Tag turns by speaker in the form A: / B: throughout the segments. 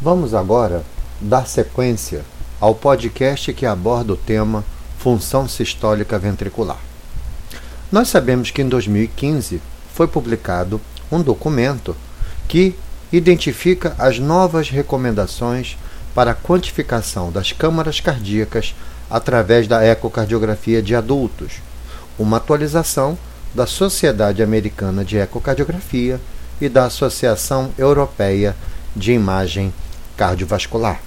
A: Vamos agora dar sequência ao podcast que aborda o tema função sistólica ventricular. Nós sabemos que em 2015 foi publicado um documento que identifica as novas recomendações para a quantificação das câmaras cardíacas através da ecocardiografia de adultos, uma atualização da Sociedade Americana de Ecocardiografia e da Associação Europeia de Imagem cardiovascular.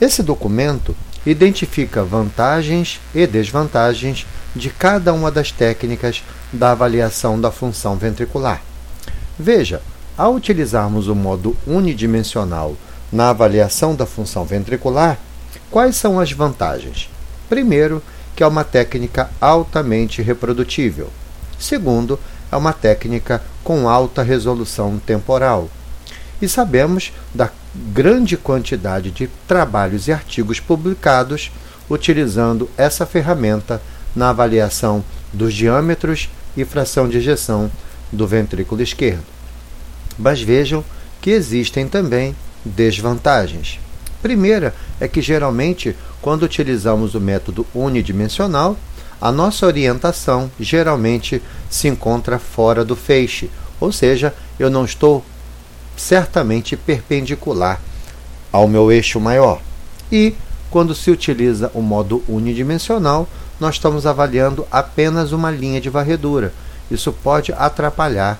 A: Esse documento identifica vantagens e desvantagens de cada uma das técnicas da avaliação da função ventricular. Veja, ao utilizarmos o modo unidimensional na avaliação da função ventricular, quais são as vantagens? Primeiro, que é uma técnica altamente reprodutível. Segundo, é uma técnica com alta resolução temporal. E sabemos da grande quantidade de trabalhos e artigos publicados utilizando essa ferramenta na avaliação dos diâmetros e fração de ejeção do ventrículo esquerdo. Mas vejam que existem também desvantagens. Primeira é que geralmente, quando utilizamos o método unidimensional, a nossa orientação geralmente se encontra fora do feixe, ou seja, eu não estou certamente perpendicular ao meu eixo maior. E, quando se utiliza o modo unidimensional, nós estamos avaliando apenas uma linha de varredura. Isso pode atrapalhar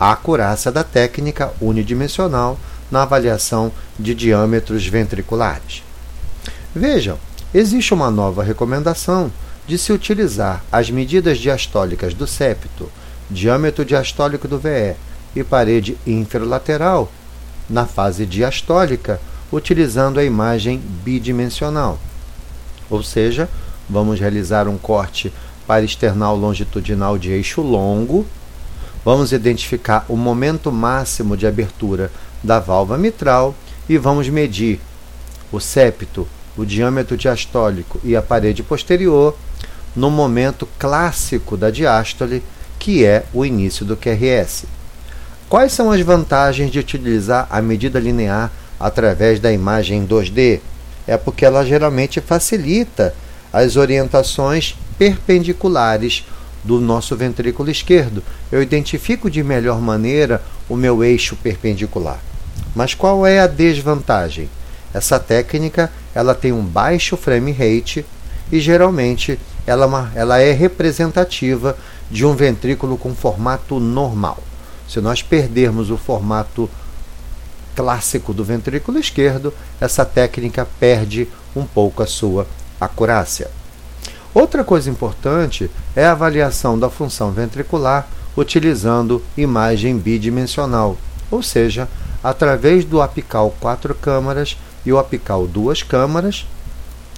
A: a acurácia da técnica unidimensional na avaliação de diâmetros ventriculares. Vejam, existe uma nova recomendação de se utilizar as medidas diastólicas do septo, diâmetro diastólico do VE e parede inferolateral na fase diastólica, utilizando a imagem bidimensional. Ou seja, vamos realizar um corte para longitudinal de eixo longo, vamos identificar o momento máximo de abertura da válvula mitral e vamos medir o septo, o diâmetro diastólico e a parede posterior no momento clássico da diástole, que é o início do QRS. Quais são as vantagens de utilizar a medida linear através da imagem 2D? É porque ela geralmente facilita as orientações perpendiculares do nosso ventrículo esquerdo. Eu identifico de melhor maneira o meu eixo perpendicular. Mas qual é a desvantagem? Essa técnica ela tem um baixo frame rate e geralmente ela, é ela é representativa de um ventrículo com formato normal. Se nós perdermos o formato clássico do ventrículo esquerdo, essa técnica perde um pouco a sua acurácia. Outra coisa importante é a avaliação da função ventricular utilizando imagem bidimensional, ou seja, através do apical quatro câmaras e o apical duas câmaras,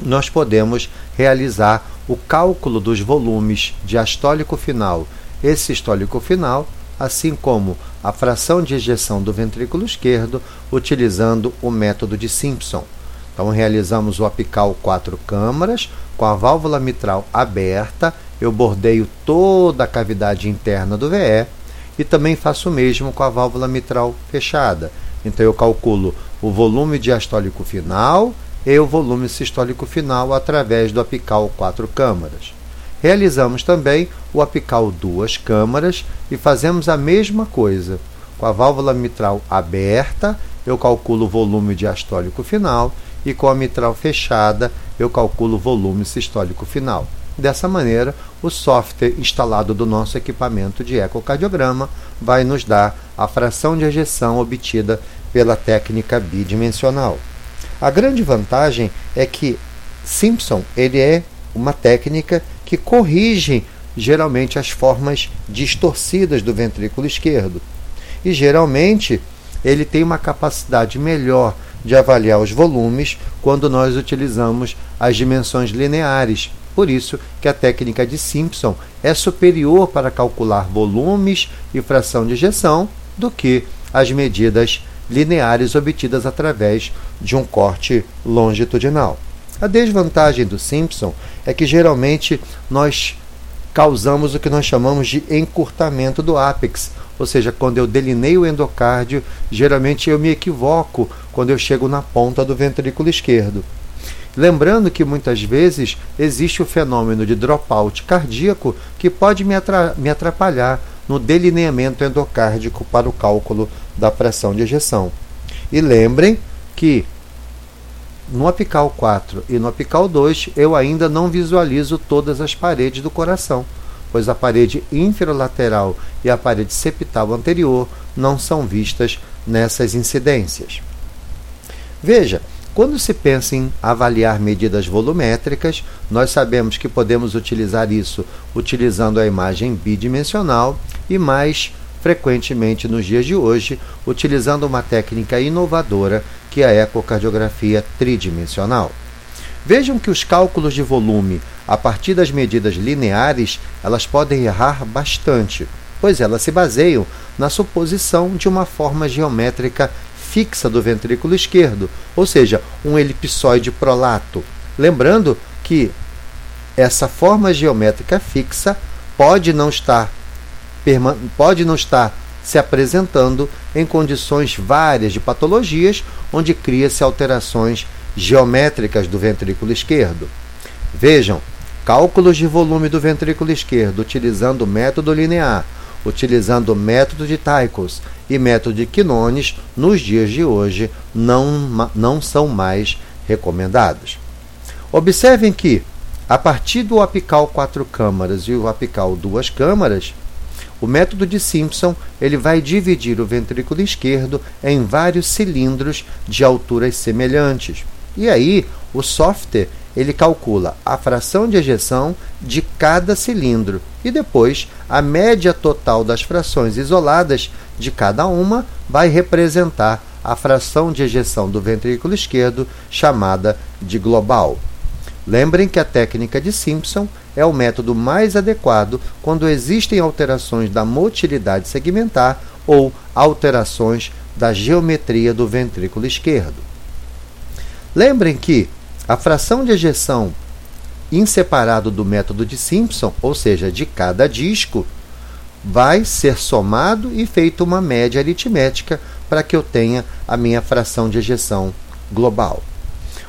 A: nós podemos realizar o cálculo dos volumes diastólico final e sistólico final, assim como a fração de ejeção do ventrículo esquerdo, utilizando o método de Simpson. Então, realizamos o apical quatro câmaras, com a válvula mitral aberta, eu bordeio toda a cavidade interna do VE e também faço o mesmo com a válvula mitral fechada. Então, eu calculo o volume diastólico final e o volume sistólico final através do apical quatro câmaras. Realizamos também o apical duas câmaras e fazemos a mesma coisa. Com a válvula mitral aberta, eu calculo o volume diastólico final e com a mitral fechada, eu calculo o volume sistólico final. Dessa maneira, o software instalado do nosso equipamento de ecocardiograma vai nos dar a fração de ejeção obtida pela técnica bidimensional. A grande vantagem é que Simpson ele é uma técnica que corrige geralmente as formas distorcidas do ventrículo esquerdo. E geralmente ele tem uma capacidade melhor de avaliar os volumes quando nós utilizamos as dimensões lineares. Por isso que a técnica de Simpson é superior para calcular volumes e fração de ejeção do que as medidas lineares obtidas através de um corte longitudinal. A desvantagem do Simpson é que geralmente nós causamos o que nós chamamos de encurtamento do ápex, ou seja, quando eu delineio o endocárdio, geralmente eu me equivoco quando eu chego na ponta do ventrículo esquerdo. Lembrando que muitas vezes existe o fenômeno de dropout cardíaco que pode me, atrapalhar no delineamento endocárdico para o cálculo da pressão de ejeção. E lembrem que no apical 4 e no apical 2 eu ainda não visualizo todas as paredes do coração, pois a parede inferolateral e a parede septal anterior não são vistas nessas incidências. Veja, quando se pensa em avaliar medidas volumétricas, nós sabemos que podemos utilizar isso utilizando a imagem bidimensional e mais frequentemente nos dias de hoje, utilizando uma técnica inovadora que é a ecocardiografia tridimensional. Vejam que os cálculos de volume a partir das medidas lineares, elas podem errar bastante, pois elas se baseiam na suposição de uma forma geométrica fixa do ventrículo esquerdo, ou seja, um elipsoide prolato. Lembrando que essa forma geométrica fixa pode não estar pode não estar se apresentando em condições várias de patologias onde cria-se alterações geométricas do ventrículo esquerdo. Vejam, cálculos de volume do ventrículo esquerdo utilizando o método linear utilizando o método de Tychos e método de Quinones, nos dias de hoje não, não são mais recomendados. Observem que, a partir do apical quatro câmaras e o apical duas câmaras, o método de Simpson ele vai dividir o ventrículo esquerdo em vários cilindros de alturas semelhantes. E aí, o software ele calcula a fração de ejeção de cada cilindro e depois a média total das frações isoladas de cada uma vai representar a fração de ejeção do ventrículo esquerdo, chamada de global. Lembrem que a técnica de Simpson é o método mais adequado quando existem alterações da motilidade segmentar ou alterações da geometria do ventrículo esquerdo. Lembrem que a fração de ejeção inseparado do método de Simpson, ou seja, de cada disco, vai ser somado e feita uma média aritmética para que eu tenha a minha fração de ejeção global.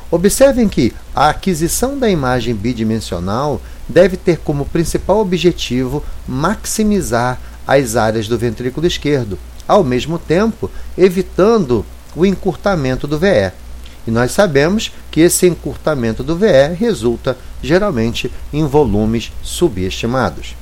A: Observem que a aquisição da imagem bidimensional deve ter como principal objetivo maximizar as áreas do ventrículo esquerdo, ao mesmo tempo evitando o encurtamento do VE. E nós sabemos que esse encurtamento do VE resulta geralmente em volumes subestimados.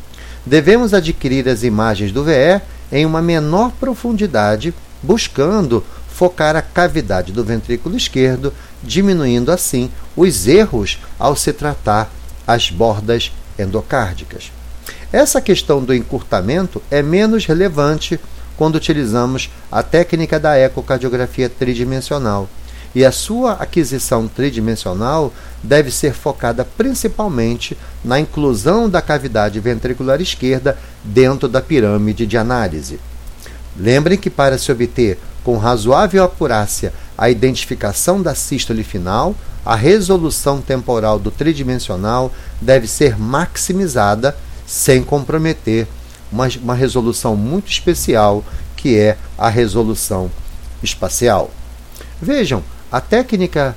A: Devemos adquirir as imagens do VE em uma menor profundidade, buscando focar a cavidade do ventrículo esquerdo, diminuindo assim os erros ao se tratar as bordas endocárdicas. Essa questão do encurtamento é menos relevante quando utilizamos a técnica da ecocardiografia tridimensional, e a sua aquisição tridimensional deve ser focada principalmente na inclusão da cavidade ventricular esquerda dentro da pirâmide de análise. Lembrem que para se obter com razoável acurácia a identificação da sístole final, a resolução temporal do tridimensional deve ser maximizada sem comprometer uma, uma resolução muito especial, que é a resolução espacial. Vejam, a técnica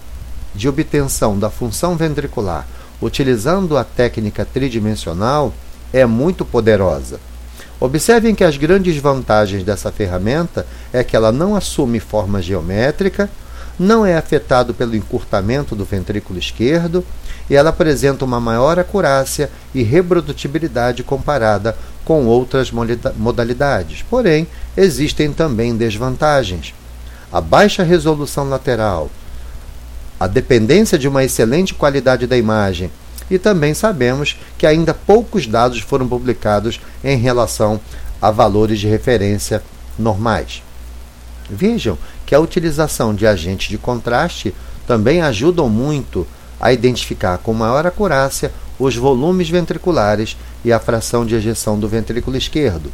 A: de obtenção da função ventricular utilizando a técnica tridimensional é muito poderosa. Observem que as grandes vantagens dessa ferramenta é que ela não assume forma geométrica, não é afetado pelo encurtamento do ventrículo esquerdo e ela apresenta uma maior acurácia e reprodutibilidade comparada com outras modalidades. Porém, existem também desvantagens a baixa resolução lateral, a dependência de uma excelente qualidade da imagem, e também sabemos que ainda poucos dados foram publicados em relação a valores de referência normais. Vejam que a utilização de agentes de contraste também ajudam muito a identificar com maior acurácia os volumes ventriculares e a fração de ejeção do ventrículo esquerdo,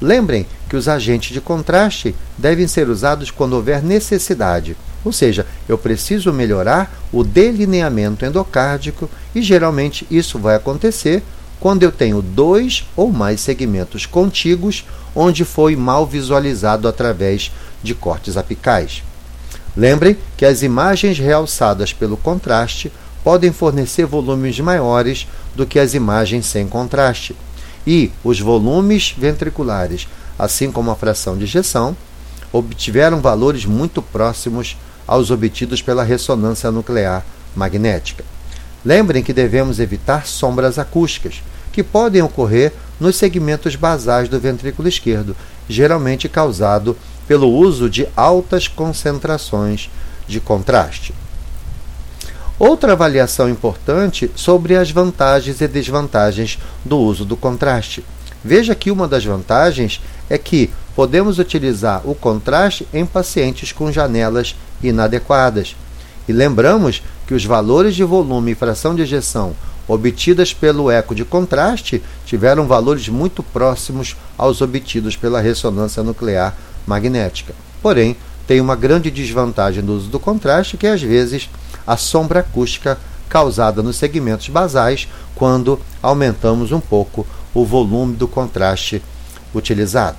A: Lembrem que os agentes de contraste devem ser usados quando houver necessidade, ou seja, eu preciso melhorar o delineamento endocárdico e geralmente isso vai acontecer quando eu tenho dois ou mais segmentos contíguos onde foi mal visualizado através de cortes apicais. Lembrem que as imagens realçadas pelo contraste podem fornecer volumes maiores do que as imagens sem contraste, e os volumes ventriculares, assim como a fração de ejeção, obtiveram valores muito próximos aos obtidos pela ressonância nuclear magnética. Lembrem que devemos evitar sombras acústicas, que podem ocorrer nos segmentos basais do ventrículo esquerdo, geralmente causado pelo uso de altas concentrações de contraste. Outra avaliação importante sobre as vantagens e desvantagens do uso do contraste. Veja que uma das vantagens é que podemos utilizar o contraste em pacientes com janelas inadequadas. E lembramos que os valores de volume e fração de ejeção obtidas pelo eco de contraste tiveram valores muito próximos aos obtidos pela ressonância nuclear magnética. Porém, tem uma grande desvantagem do uso do contraste, que é às vezes a sombra acústica causada nos segmentos basais quando aumentamos um pouco o volume do contraste utilizado.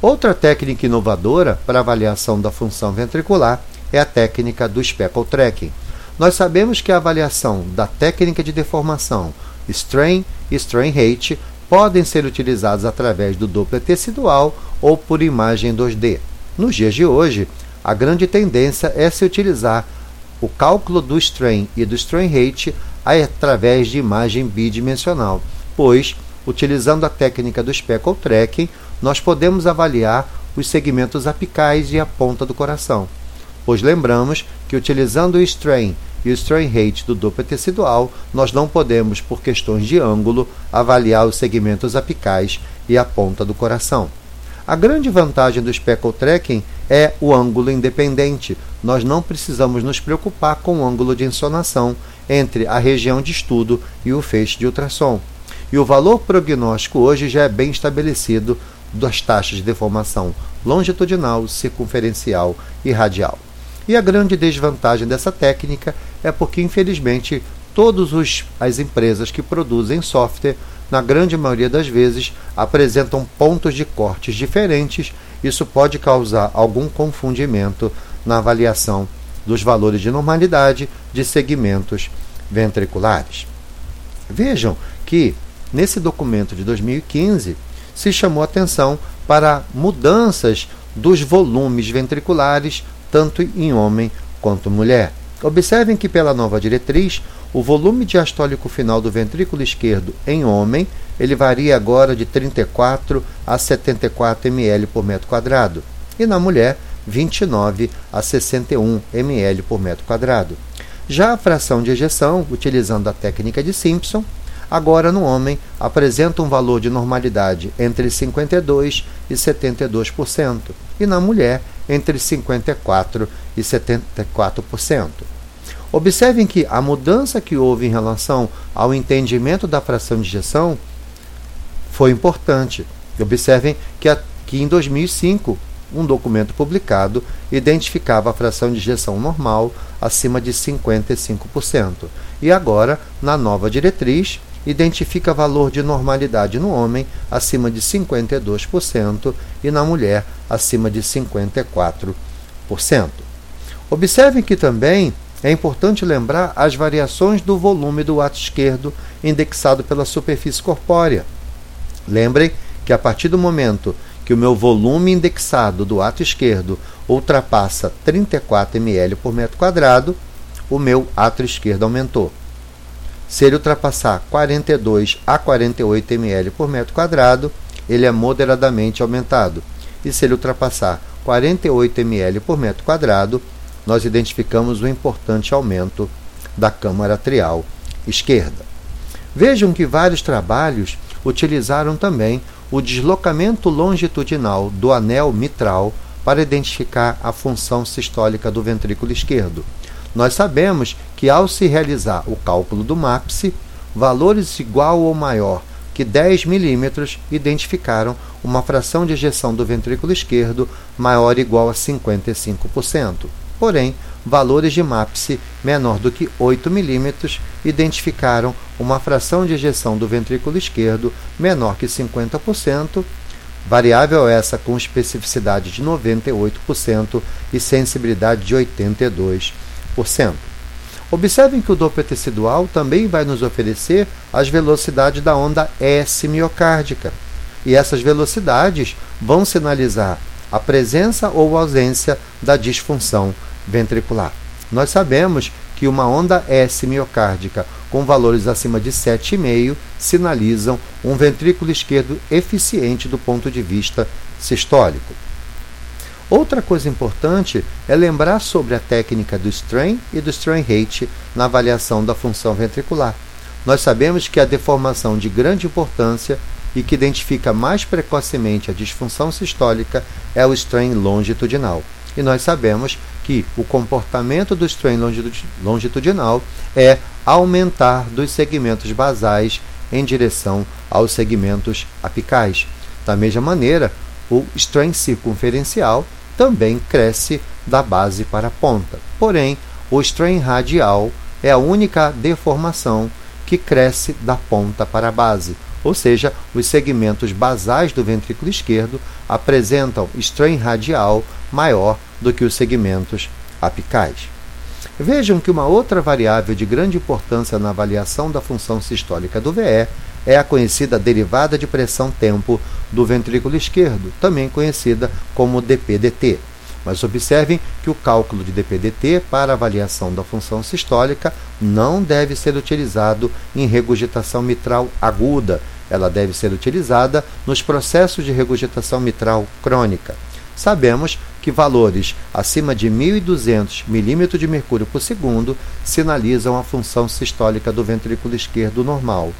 A: Outra técnica inovadora para avaliação da função ventricular é a técnica do speckle tracking. Nós sabemos que a avaliação da técnica de deformação strain e strain rate podem ser utilizados através do Doppler tecidual ou por imagem 2D. Nos dias de hoje, a grande tendência é se utilizar o cálculo do strain e do strain rate através de imagem bidimensional, pois, utilizando a técnica do speckle tracking, nós podemos avaliar os segmentos apicais e a ponta do coração, pois lembramos que utilizando o strain e o strain rate do Doppler tecidual, nós não podemos, por questões de ângulo, avaliar os segmentos apicais e a ponta do coração. A grande vantagem do speckle tracking é o ângulo independente. Nós não precisamos nos preocupar com o ângulo de insonação entre a região de estudo e o feixe de ultrassom. E o valor prognóstico hoje já é bem estabelecido das taxas de deformação longitudinal, circunferencial e radial. E a grande desvantagem dessa técnica é porque, infelizmente, todas as empresas que produzem software na grande maioria das vezes, apresentam pontos de cortes diferentes. Isso pode causar algum confundimento na avaliação dos valores de normalidade de segmentos ventriculares. Vejam que nesse documento de 2015 se chamou atenção para mudanças dos volumes ventriculares tanto em homem quanto mulher. Observem que pela nova diretriz o volume diastólico final do ventrículo esquerdo em homem, ele varia agora de 34 a 74 ml por metro quadrado, e na mulher, 29 a 61 ml por metro quadrado. Já a fração de ejeção, utilizando a técnica de Simpson, agora no homem apresenta um valor de normalidade entre 52 e 72%, e na mulher entre 54 e 74%. Observem que a mudança que houve em relação ao entendimento da fração de injeção foi importante. Observem que, a, que em 2005, um documento publicado identificava a fração de injeção normal acima de 55%. E agora, na nova diretriz, identifica valor de normalidade no homem acima de 52% e na mulher acima de 54%. Observem que também é importante lembrar as variações do volume do ato esquerdo indexado pela superfície corpórea. Lembrem que a partir do momento que o meu volume indexado do ato esquerdo ultrapassa 34 ml por metro quadrado, o meu ato esquerdo aumentou. Se ele ultrapassar 42 a 48 ml por metro quadrado, ele é moderadamente aumentado. E se ele ultrapassar 48 ml por metro quadrado, nós identificamos um importante aumento da câmara atrial esquerda. Vejam que vários trabalhos utilizaram também o deslocamento longitudinal do anel mitral para identificar a função sistólica do ventrículo esquerdo. Nós sabemos que ao se realizar o cálculo do MAPSE, valores igual ou maior que 10 milímetros identificaram uma fração de ejeção do ventrículo esquerdo maior ou igual a 55%. Porém, valores de MAPSE menor do que 8 milímetros, identificaram uma fração de ejeção do ventrículo esquerdo menor que 50%, variável essa com especificidade de 98% e sensibilidade de 82%. Observem que o Doppler tecidual também vai nos oferecer as velocidades da onda S miocárdica. E essas velocidades vão sinalizar a presença ou ausência da disfunção ventricular. Nós sabemos que uma onda S miocárdica com valores acima de 7,5 sinalizam um ventrículo esquerdo eficiente do ponto de vista sistólico. Outra coisa importante é lembrar sobre a técnica do strain e do strain rate na avaliação da função ventricular. Nós sabemos que a deformação de grande importância e que identifica mais precocemente a disfunção sistólica é o strain longitudinal. E nós sabemos que o comportamento do strain longitudinal é aumentar dos segmentos basais em direção aos segmentos apicais. Da mesma maneira, o strain circunferencial também cresce da base para a ponta. Porém, o strain radial é a única deformação que cresce da ponta para a base, ou seja, os segmentos basais do ventrículo esquerdo apresentam strain radial maior do que os segmentos apicais. Vejam que uma outra variável de grande importância na avaliação da função sistólica do VE é a conhecida derivada de pressão-tempo do ventrículo esquerdo, também conhecida como DPDT. Mas observem que o cálculo de DPDT para avaliação da função sistólica não deve ser utilizado em regurgitação mitral aguda. Ela deve ser utilizada nos processos de regurgitação mitral crônica. Sabemos que valores acima de 1.200 milímetros de mercúrio por segundo sinalizam a função sistólica do ventrículo esquerdo normal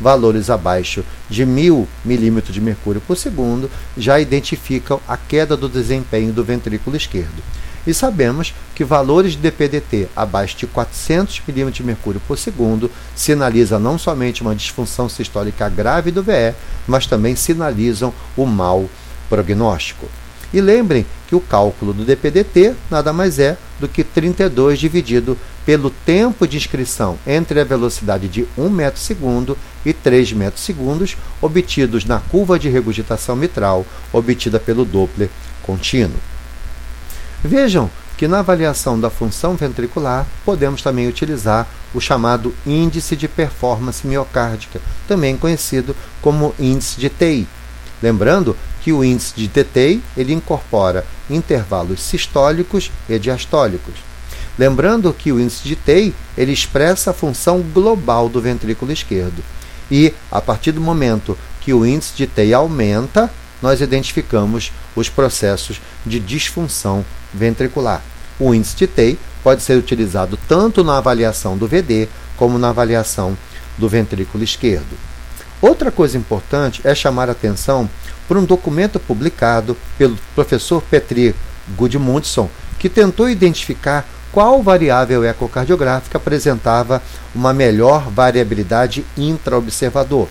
A: valores abaixo de 1000 milímetros de mercúrio por segundo já identificam a queda do desempenho do ventrículo esquerdo. E sabemos que valores de DPDT abaixo de 400 milímetros de mercúrio por segundo sinalizam não somente uma disfunção sistólica grave do VE, mas também sinalizam o mau prognóstico. E lembrem que o cálculo do DPDT nada mais é do que 32 dividido pelo tempo de inscrição entre a velocidade de 1 metro segundo e 3 metros segundos obtidos na curva de regurgitação mitral obtida pelo Doppler contínuo. Vejam que na avaliação da função ventricular podemos também utilizar o chamado índice de performance miocárdica, também conhecido como índice de TI. Lembrando que o índice de TTI ele incorpora intervalos sistólicos e diastólicos. Lembrando que o índice de TEI ele expressa a função global do ventrículo esquerdo. E a partir do momento que o índice de TEI aumenta, nós identificamos os processos de disfunção ventricular. O índice de TEI pode ser utilizado tanto na avaliação do VD como na avaliação do ventrículo esquerdo. Outra coisa importante é chamar atenção por um documento publicado pelo professor Petri Gudmundson, que tentou identificar qual variável ecocardiográfica apresentava uma melhor variabilidade intraobservador.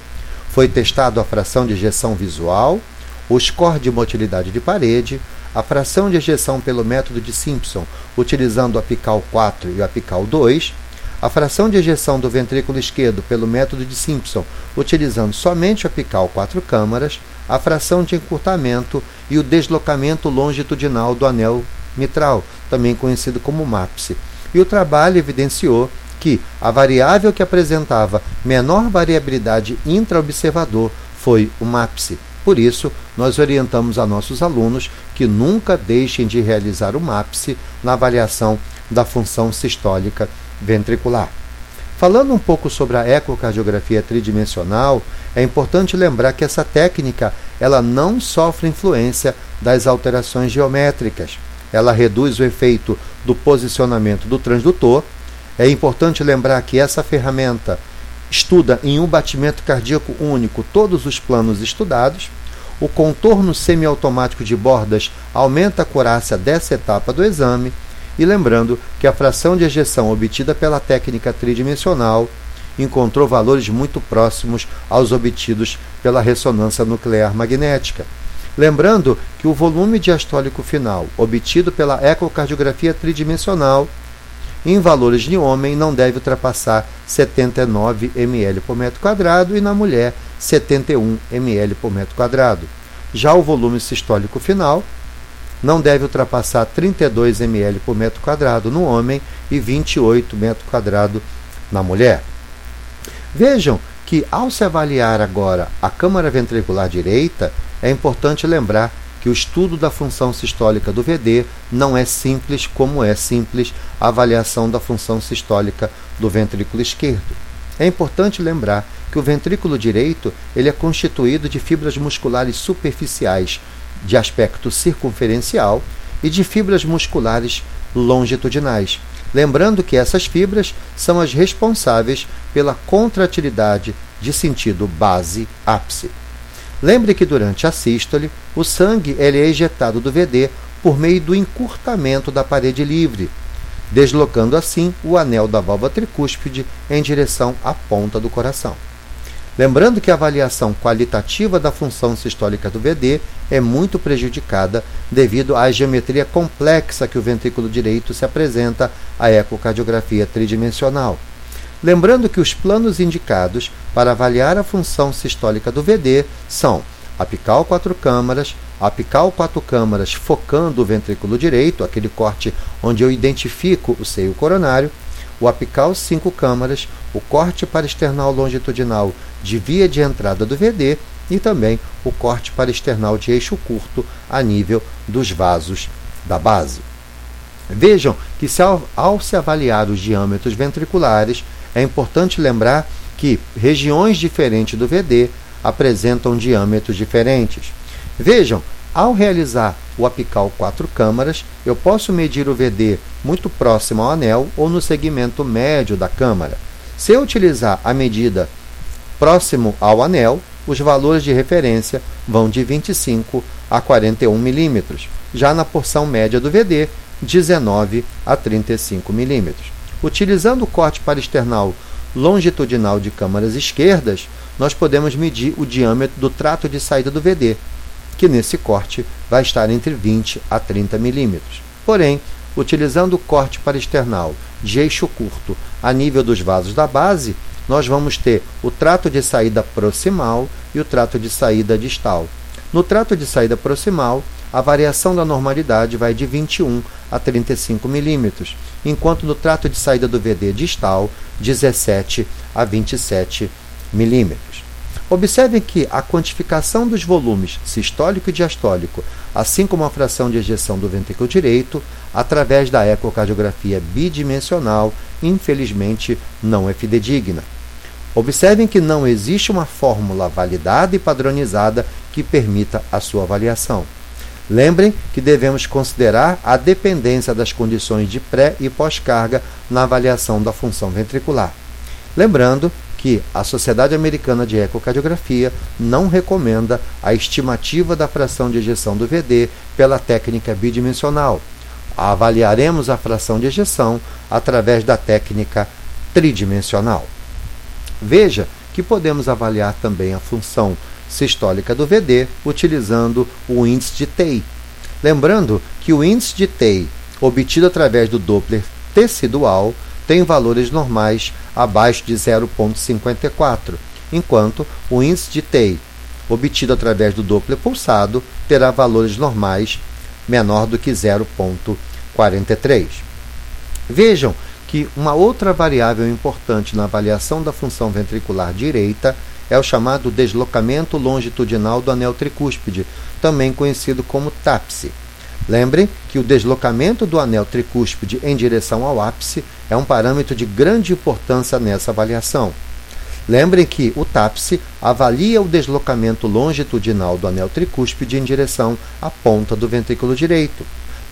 A: Foi testado a fração de ejeção visual, o score de motilidade de parede, a fração de ejeção pelo método de Simpson, utilizando o apical 4 e o apical 2, a fração de ejeção do ventrículo esquerdo pelo método de Simpson, utilizando somente o apical 4 câmaras, a fração de encurtamento e o deslocamento longitudinal do anel mitral, também conhecido como MAPSE. E o trabalho evidenciou que a variável que apresentava menor variabilidade intraobservador foi o MAPSE. Por isso, nós orientamos a nossos alunos que nunca deixem de realizar o MAPSE na avaliação da função sistólica ventricular. Falando um pouco sobre a ecocardiografia tridimensional, é importante lembrar que essa técnica ela não sofre influência das alterações geométricas. Ela reduz o efeito do posicionamento do transdutor. É importante lembrar que essa ferramenta estuda em um batimento cardíaco único todos os planos estudados. O contorno semiautomático de bordas aumenta a acurácia dessa etapa do exame e lembrando que a fração de ejeção obtida pela técnica tridimensional encontrou valores muito próximos aos obtidos pela ressonância nuclear magnética. Lembrando que o volume diastólico final obtido pela ecocardiografia tridimensional em valores de homem não deve ultrapassar 79 ml por metro quadrado e na mulher 71 ml por metro quadrado. Já o volume sistólico final não deve ultrapassar 32 ml por metro quadrado no homem e 28 metro quadrado na mulher. Vejam que ao se avaliar agora a câmara ventricular direita, é importante lembrar que o estudo da função sistólica do VD não é simples como é simples a avaliação da função sistólica do ventrículo esquerdo. É importante lembrar que o ventrículo direito ele é constituído de fibras musculares superficiais de aspecto circunferencial e de fibras musculares longitudinais. Lembrando que essas fibras são as responsáveis pela contratilidade de sentido base-ápice. Lembre que durante a sístole, o sangue é ejetado do VD por meio do encurtamento da parede livre, deslocando assim o anel da válvula tricúspide em direção à ponta do coração. Lembrando que a avaliação qualitativa da função sistólica do VD é muito prejudicada devido à geometria complexa que o ventrículo direito se apresenta à ecocardiografia tridimensional. Lembrando que os planos indicados para avaliar a função sistólica do VD são apical quatro câmaras, apical quatro câmaras focando o ventrículo direito, aquele corte onde eu identifico o seio coronário, o apical cinco câmaras, o corte para external longitudinal de via de entrada do VD e também o corte para external de eixo curto a nível dos vasos da base. Vejam que se ao, ao se avaliar os diâmetros ventriculares, é importante lembrar que regiões diferentes do VD apresentam diâmetros diferentes. Vejam, ao realizar o apical quatro câmaras, eu posso medir o VD muito próximo ao anel ou no segmento médio da câmara. Se eu utilizar a medida próximo ao anel, os valores de referência vão de 25 a 41 milímetros. Já na porção média do VD, 19 a 35 milímetros. Utilizando o corte para external longitudinal de câmaras esquerdas, nós podemos medir o diâmetro do trato de saída do VD, que nesse corte vai estar entre 20 a 30 milímetros. Porém, utilizando o corte para external de eixo curto a nível dos vasos da base, nós vamos ter o trato de saída proximal e o trato de saída distal. No trato de saída proximal, a variação da normalidade vai de 21 a 35 milímetros, enquanto no trato de saída do VD distal, 17 a 27 milímetros. Observem que a quantificação dos volumes sistólico e diastólico, assim como a fração de ejeção do ventrículo direito, através da ecocardiografia bidimensional, infelizmente não é fidedigna. Observem que não existe uma fórmula validada e padronizada que permita a sua avaliação. Lembrem que devemos considerar a dependência das condições de pré e pós-carga na avaliação da função ventricular. Lembrando que a Sociedade Americana de Ecocardiografia não recomenda a estimativa da fração de ejeção do VD pela técnica bidimensional. Avaliaremos a fração de ejeção através da técnica tridimensional. Veja que podemos avaliar também a função sistólica do VD utilizando o índice de TEI. Lembrando que o índice de TEI obtido através do Doppler tecidual tem valores normais abaixo de 0,54, enquanto o índice de TEI obtido através do Doppler pulsado terá valores normais menor do que 0,43. Vejam que uma outra variável importante na avaliação da função ventricular direita é o chamado deslocamento longitudinal do anel tricúspide, também conhecido como TAPSE. Lembrem que o deslocamento do anel tricúspide em direção ao ápice é um parâmetro de grande importância nessa avaliação. Lembrem que o TAPSE avalia o deslocamento longitudinal do anel tricúspide em direção à ponta do ventrículo direito,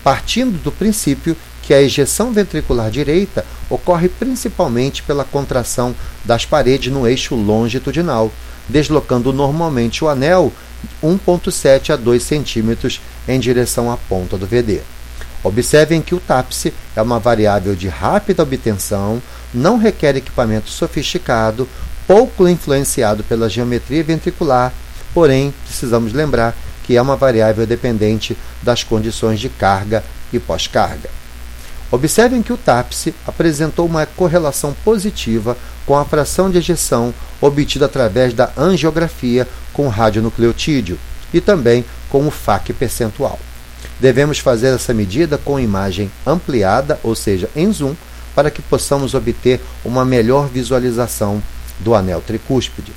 A: partindo do princípio que a ejeção ventricular direita ocorre principalmente pela contração das paredes no eixo longitudinal, deslocando normalmente o anel 1,7 a 2 centímetros em direção à ponta do VD. Observem que o TAPSE é uma variável de rápida obtenção, não requer equipamento sofisticado, pouco influenciado pela geometria ventricular, porém, precisamos lembrar que é uma variável dependente das condições de carga e pós-carga. Observem que o TAPS apresentou uma correlação positiva com a fração de ejeção obtida através da angiografia com radionucleotídeo e também com o FAC percentual. Devemos fazer essa medida com imagem ampliada, ou seja, em zoom, para que possamos obter uma melhor visualização do anel tricúspide.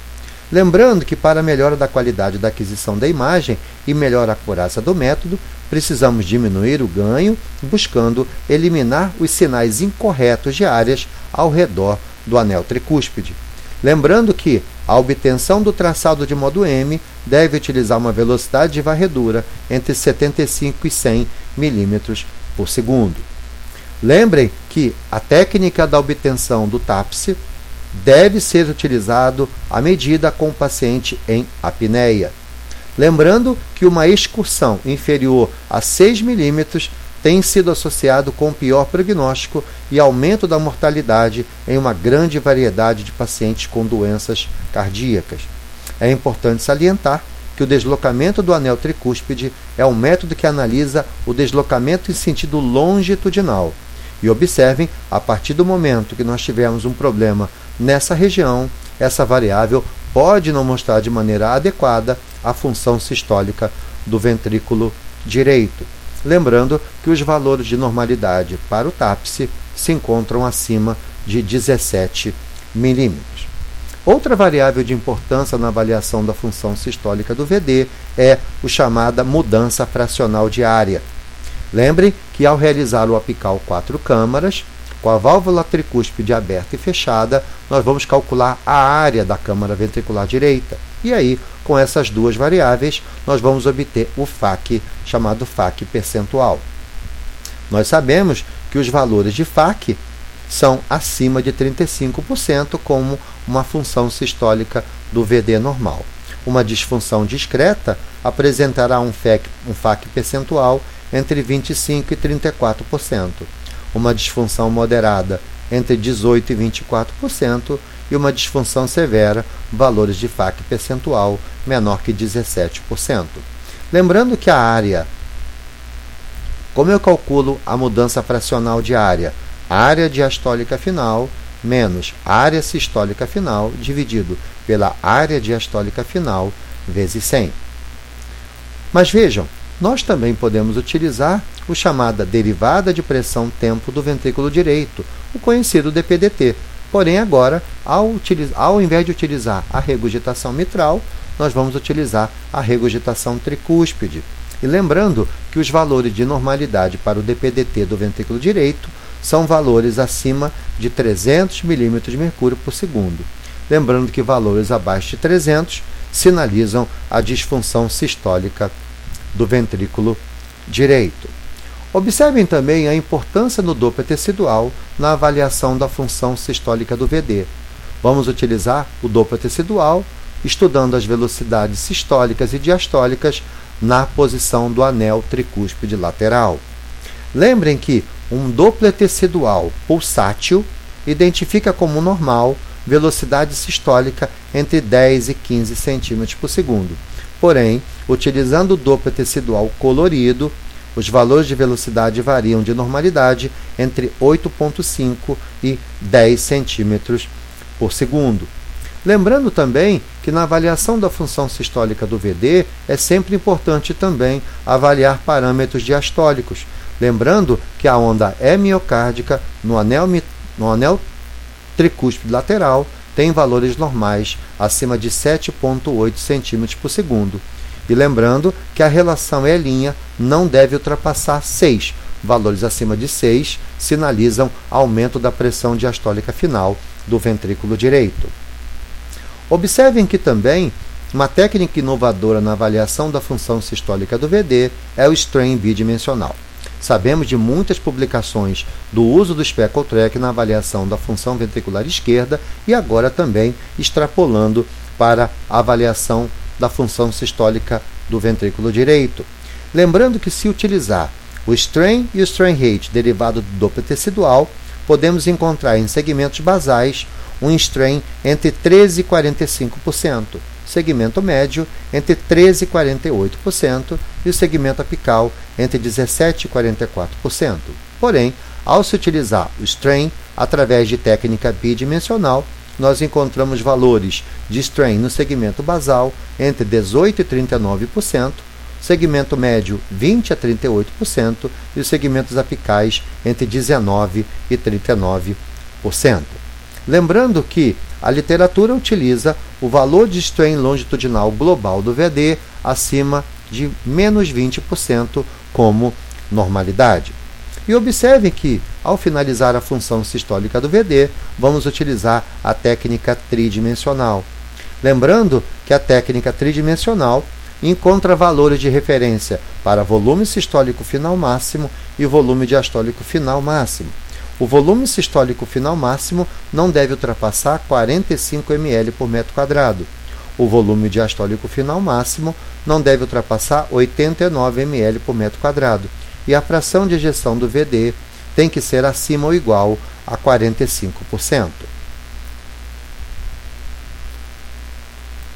A: Lembrando que, para a melhora da qualidade da aquisição da imagem e melhor acurácia do método, precisamos diminuir o ganho, buscando eliminar os sinais incorretos de áreas ao redor do anel tricúspide. Lembrando que a obtenção do traçado de modo M deve utilizar uma velocidade de varredura entre 75 e 100 mm por segundo. Lembrem que a técnica da obtenção do TAPSE deve ser utilizado à medida com o paciente em apneia. Lembrando que uma excursão inferior a 6 milímetros tem sido associado com pior prognóstico e aumento da mortalidade em uma grande variedade de pacientes com doenças cardíacas. É importante salientar que o deslocamento do anel tricúspide é um método que analisa o deslocamento em sentido longitudinal. E observem, a partir do momento que nós tivermos um problema nessa região, essa variável pode não mostrar de maneira adequada a função sistólica do ventrículo direito. Lembrando que os valores de normalidade para o TAPSE se encontram acima de 17 milímetros. Outra variável de importância na avaliação da função sistólica do VD é o chamada mudança fracional diária. Lembre que ao realizar o apical quatro câmaras, com a válvula tricúspide aberta e fechada, nós vamos calcular a área da câmara ventricular direita. E aí, com essas duas variáveis, nós vamos obter o FAC, chamado FAC percentual. Nós sabemos que os valores de FAC são acima de 35%, como uma função sistólica do VD normal. Uma disfunção discreta apresentará um FAC, um FAC percentual entre 25% e 34% uma disfunção moderada entre 18% e 24% e uma disfunção severa, valores de FAC percentual menor que 17%. Lembrando que a área, como eu calculo a mudança fracional de área? Área diastólica final menos área sistólica final dividido pela área diastólica final vezes 100. Mas vejam, nós também podemos utilizar o chamada derivada de pressão tempo do ventrículo direito, o conhecido DPDT. Porém, agora, ao, ao invés de utilizar a regurgitação mitral, nós vamos utilizar a regurgitação tricúspide. E lembrando que os valores de normalidade para o DPDT do ventrículo direito são valores acima de 300 mm de mercúrio por segundo. Lembrando que valores abaixo de 300 sinalizam a disfunção sistólica do ventrículo direito. Observem também a importância do Doppler tecidual na avaliação da função sistólica do VD. Vamos utilizar o Doppler tecidual estudando as velocidades sistólicas e diastólicas na posição do anel tricúspide lateral. Lembrem que um Doppler tecidual pulsátil identifica como normal velocidade sistólica entre 10 e 15 cm por segundo. Porém, utilizando o Doppler tecidual colorido, os valores de velocidade variam de normalidade entre 8,5 e 10 centímetros por segundo. Lembrando também que na avaliação da função sistólica do VD é sempre importante também avaliar parâmetros diastólicos. Lembrando que a onda é miocárdica no anel, no anel tricúspide lateral tem valores normais acima de 7,8 cm por segundo. E lembrando que a relação E' não deve ultrapassar 6. Valores acima de 6 sinalizam aumento da pressão diastólica final do ventrículo direito. Observem que também uma técnica inovadora na avaliação da função sistólica do VD é o strain bidimensional. Sabemos de muitas publicações do uso do Speckle Track na avaliação da função ventricular esquerda e agora também extrapolando para a avaliação da função sistólica do ventrículo direito. Lembrando que se utilizar o strain e o strain rate derivado do Doppler tecidual, podemos encontrar em segmentos basais um strain entre 13 e 45%, segmento médio entre 13 e 48% e o segmento apical entre 17 e 44%. Porém, ao se utilizar o strain através de técnica bidimensional, nós encontramos valores de strain no segmento basal entre 18 e 39%, segmento médio 20 a 38% e os segmentos apicais entre 19 e 39%. Lembrando que a literatura utiliza o valor de strain longitudinal global do VD acima de menos 20% como normalidade. E observe que, ao finalizar a função sistólica do VD, vamos utilizar a técnica tridimensional. Lembrando que a técnica tridimensional encontra valores de referência para volume sistólico final máximo e volume diastólico final máximo. O volume sistólico final máximo não deve ultrapassar 45 ml por metro quadrado. O volume diastólico final máximo não deve ultrapassar 89 ml por metro quadrado. E a fração de ejeção do VD tem que ser acima ou igual a 45%.